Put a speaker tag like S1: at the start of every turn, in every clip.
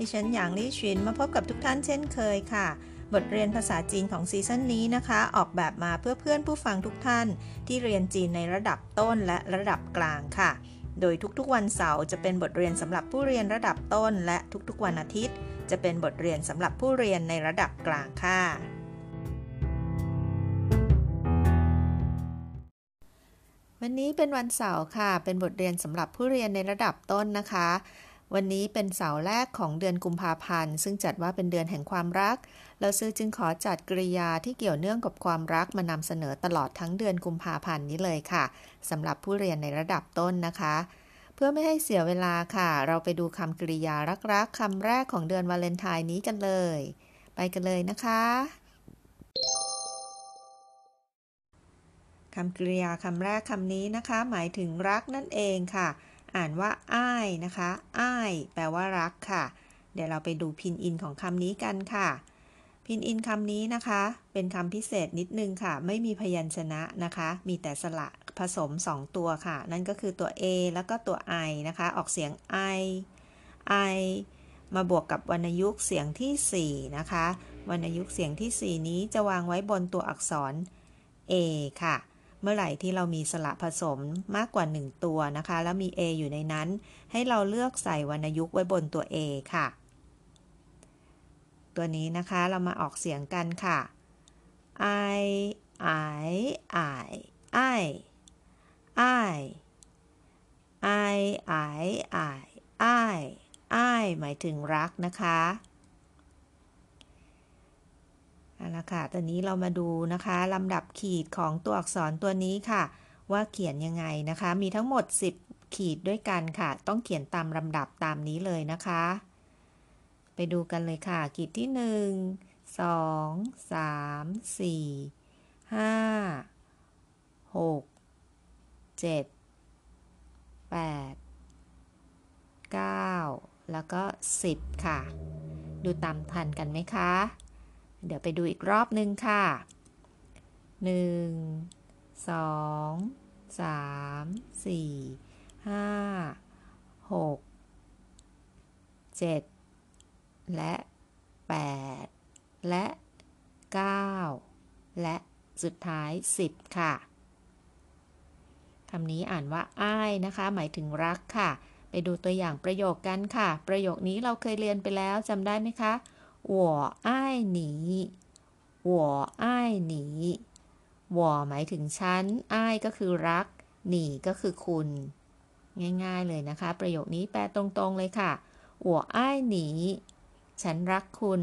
S1: ดิฉันหยางลี่ชินมาพบกับทุกท่านเช่นเคยค่ะ บทเรียนภาษาจีนของซีซั่นนี้นะคะ ออกแบบมาเพื่อเพื่อนผู้ฟังทุกท่าน ที่เรียนจีนในระดับต้นและระดับกลางค่ะ โดยทุกๆวันเสาร์จะเป็นบทเรียนสำหรับผู้เรียนระดับต้น และทุกๆวันอาทิตย์ จะเป็นบทเรียนสำหรับผู้เรียนในระดับกลางค่ะวันนี้เป็นวันเสาร์ค่ะ เป็นบทเรียนสำหรับผู้เรียนในระดับต้นนะคะ วันนี้เป็นเสาร์แรกของเดือนกุมภาพันธ์ ซึ่งจัดว่าเป็นเดือนแห่งความรัก เราซื้อจึงขอจัดกริยาที่เกี่ยวเนื่องกับความรักมานำเสนอตลอดทั้งเดือนกุมภาพันธ์นี้เลยค่ะสำหรับผู้เรียนในระดับต้นนะคะ เพื่อไม่ให้เสียเวลาค่ะ เราไปดูคำกริยารักๆคำแรกของเดือนวาเลนไทน์นี้กันเลย ไปกันเลยนะคะคำกริยาคำแรกคำนี้นะคะ หมายถึงรักนั่นเองค่ะ อ่านว่าอ้ายนะคะอ้ายแปลว่ารักค่ะ เดี๋ยวเราไปดูพินอินของคำนี้กันค่ะ พินอินคำนี้นะคะ เป็นคำพิเศษนิดนึงค่ะ ไม่มีพยัญชนะนะคะ มีแต่สระผสม 2 ตัวค่ะ นั่นก็คือตัว A แล้วก็ตัว I นะคะ ออกเสียง I I มาบวกกับวรรณยุกต์เสียงที่ 4 นะคะ วรรณยุกต์เสียงที่ 4 นี้จะวางไว้บนตัวอักษร A ค่ะ เมื่อไหร่ที่เรามีสระผสมมากกว่า 1 ตัวนะคะ แล้วมี A อยู่ในนั้น ให้เราเลือกใส่วรรณยุกต์ไว้บนตัว A ค่ะ ตัวนี้นะคะเรามาออกเสียงกันค่ะ I I I I I I I I I I หมายถึงรักนะคะ เอาละค่ะ ตอนนี้เรามาดูนะคะลำดับขีดของตัวอักษรตัวนี้ค่ะ ว่าเขียนยังไงนะคะ มีทั้งหมด 10 ขีดด้วยกันค่ะ ต้องเขียนตามลำดับตามนี้เลยนะคะ ไปดูกันเลยค่ะ ขีดที่ 1 2 3 4 5 6 7 8 9 แล้วก็ 10 ค่ะ ดูตามทันกันไหมคะ เดี๋ยวไปดูอีกรอบนึงค่ะ 1 2 3 4 5 6 7 และ 8 และ 9 และสุดท้าย 10 ค่ะคำนี้อ่านว่าอ้ายนะคะ หมายถึงรักค่ะ ไปดูตัวอย่างประโยคกันค่ะ ประโยคนี้เราเคยเรียนไปแล้วจำได้ไหมคะ 我爱你我爱你我หมายถึงฉันอ้ายก็คือรักหนีก็คือคุณ ง่ายๆเลยนะคะ ประโยคนี้แปลตรงๆเลยค่ะ我爱你ฉันรักคุณ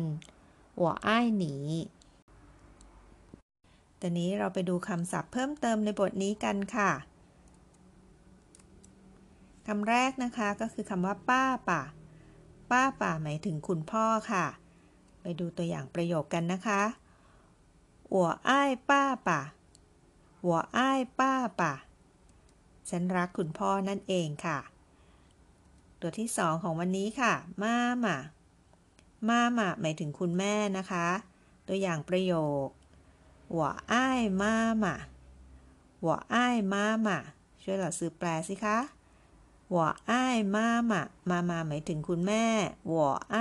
S1: 我爱你ตอนนี้เราไปดูคำศัพท์เพิ่มเติมในบทนี้กันค่ะ คำแรกนะคะก็คือคำว่าป้าป่า ป้าป่าหมายถึงคุณพ่อค่ะ ไปดูตัวอย่างประโยคกันนะคะ我爱爸爸我爱爸爸ฉันรักคุณพ่อนั่นเองค่ะ ตัวที่สองของวันนี้ค่ะ มามามามาหมายถึงคุณแม่นะคะ ตัวอย่างประโยค我爱妈妈我爱妈妈ช่วยเราซื้อแปลสิคะ我爱妈妈มามาหมายถึงคุณแม่我爱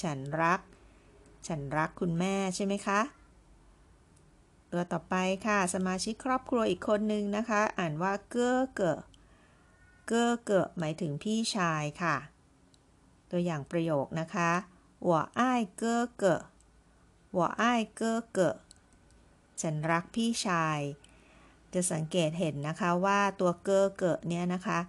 S1: ฉันรัก ฉันรักคุณแม่ใช่ไหมคะ ตัวต่อไปค่ะ สมาชิกครอบครัวอีกคนนึงนะคะ อ่านว่าเก้อเกอเก้อเกอหมายถึงพี่ชายค่ะ ตัวอย่างประโยคนะคะหัวอ้ายเก้อเกอหัวอ้ายเก้อเกอฉันรักพี่ชาย จะสังเกตเห็นนะคะว่าตัวเก้อเกอเนี่ยนะคะ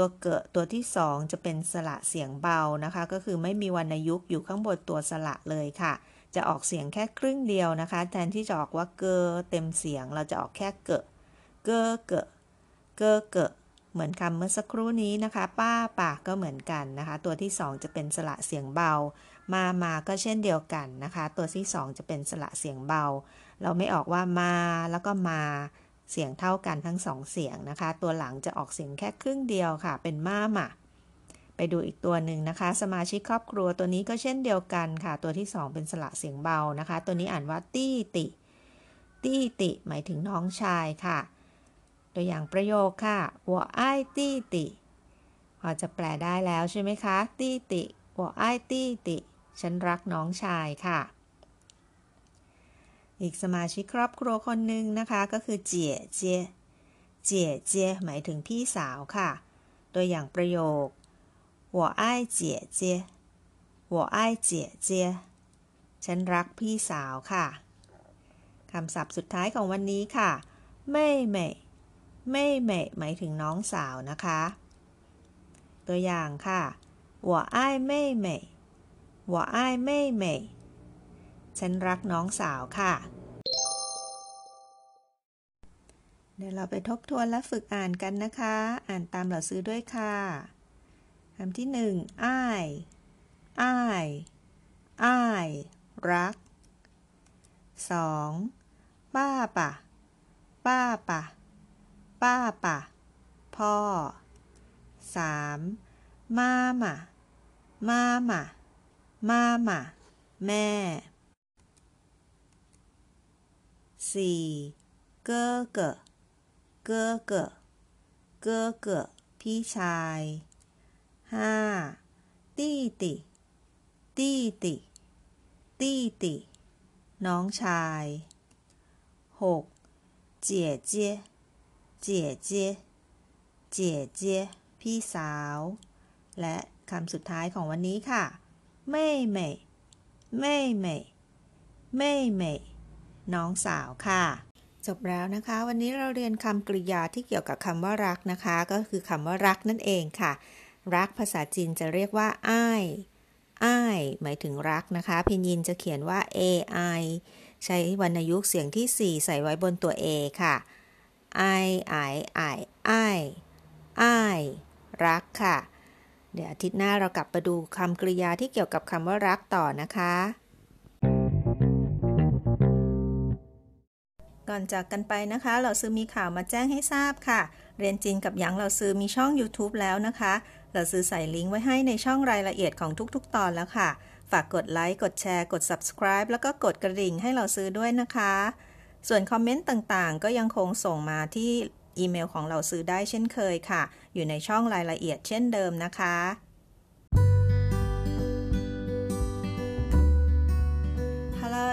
S1: ตัวเกิดตัวที่สองจะเป็นสระเสียงเบานะคะ ก็คือไม่มีวรรณยุกต์อยู่ข้างบนตัวสระเลยค่ะ จะออกเสียงแค่ครึ่งเดียวนะคะ แทนที่จะออกว่าเกอเต็มเสียงเราจะออกแค่เกะเกอเกะเกอเกะเหมือนคำเมื่อสักครู่นี้นะคะ ป้าปาก็เหมือนกันนะคะ ตัวที่สองจะเป็นสระเสียงเบา มามาก็เช่นเดียวกันนะคะ ตัวที่สองจะเป็นสระเสียงเบา เราไม่ออกว่ามาแล้วก็มา เสียงเท่ากันทั้งสองเสียงนะคะ ตัวหลังจะออกเสียงแค่ครึ่งเดียวค่ะ เป็นมาหมาไปดูอีกตัวหนึ่งนะคะ สมาชิกครอบครัวตัวนี้ก็เช่นเดียวกันค่ะ ตัวที่สองเป็นสระเสียงเบานะคะ ตัวนี้อ่านว่าตี้ติ ตี้ติ หมายถึงน้องชายค่ะ ตัวอย่างประโยคค่ะหัวไอ้ตี้ติพอจะแปลได้แล้วใช่ไหมคะ ตี้ติหัวไอ้ตี้ติ ฉันรักน้องชายค่ะ อีกสมาชิกครอบครัวคนหนึ่งนะคะ ก็คือเจี๋ยเจี๋ยเจี๋ยเจี๋ยหมายถึงพี่สาวค่ะ ตัวอย่างประโยค我爱姐姐我爱姐姐ฉันรักพี่สาวค่ะ คำศัพท์สุดท้ายของวันนี้ค่ะเม่เม่เม่เม่หมายถึงน้องสาวนะคะ ตัวอย่างค่ะ我爱妹妹我爱妹妹 ฉันรักน้องสาวค่ะ เดี๋ยวเราไปทบทวนและฝึกอ่านกันนะคะ อ่านตามเราซื้อด้วยค่ะคำที่หนึ่งอ้ายอ้ายอ้ายรักสองป้าป่ะ ป้าป่ะ ป้าป่ะ พ่อสามมาม่ามาม่ามาม่าแม่ สี่เก้อเกอเกอเกอเกอเกอพี่ชายห้าตี้ติตี้ติตี้ติน้องชายหกเจี๋ยเจี๋ยเจี๋ยเจี๋ยเจี๋ยเจี๋ยพี่สาว และคำสุดท้ายของวันนี้ค่ะเม่เม่เม่เม่เม่เม่ น้องสาวค่ะ จบแล้วนะคะ วันนี้เราเรียนคำกริยาที่เกี่ยวกับคำว่ารักนะคะ ก็คือคำว่ารักนั่นเองค่ะ รักภาษาจีนจะเรียกว่าอ้ายอ้ายหมายถึงรักนะคะ พินยินจะเขียนว่า ai ใช้วรรณยุกต์เสียงที่ 4 ใส่ไว้บนตัว a ค่ะ i i i i i รักค่ะ เดี๋ยวอาทิตย์หน้าเรากลับมาดูคำกริยาที่เกี่ยวกับคำว่ารักต่อนะคะ ก่อนจากกันไปนะคะ เราซื้อมีข่าวมาแจ้งให้ทราบค่ะ เรียนจีนกับหยางเราซื้อมีช่อง YouTube แล้วนะคะ เราซื้อใส่ลิงก์ไว้ให้ในช่องรายละเอียดของทุกๆ ตอนแล้วค่ะ ฝากกดไลค์ กดแชร์ กด subscribe แล้วก็กดกระดิ่งให้เราซื้อด้วยนะคะ ส่วนคอมเมนต์ต่างๆ ก็ยังคงส่งมาที่อีเมลของเราซื้อได้เช่นเคยค่ะ อยู่ในช่องรายละเอียดเช่นเดิมนะคะ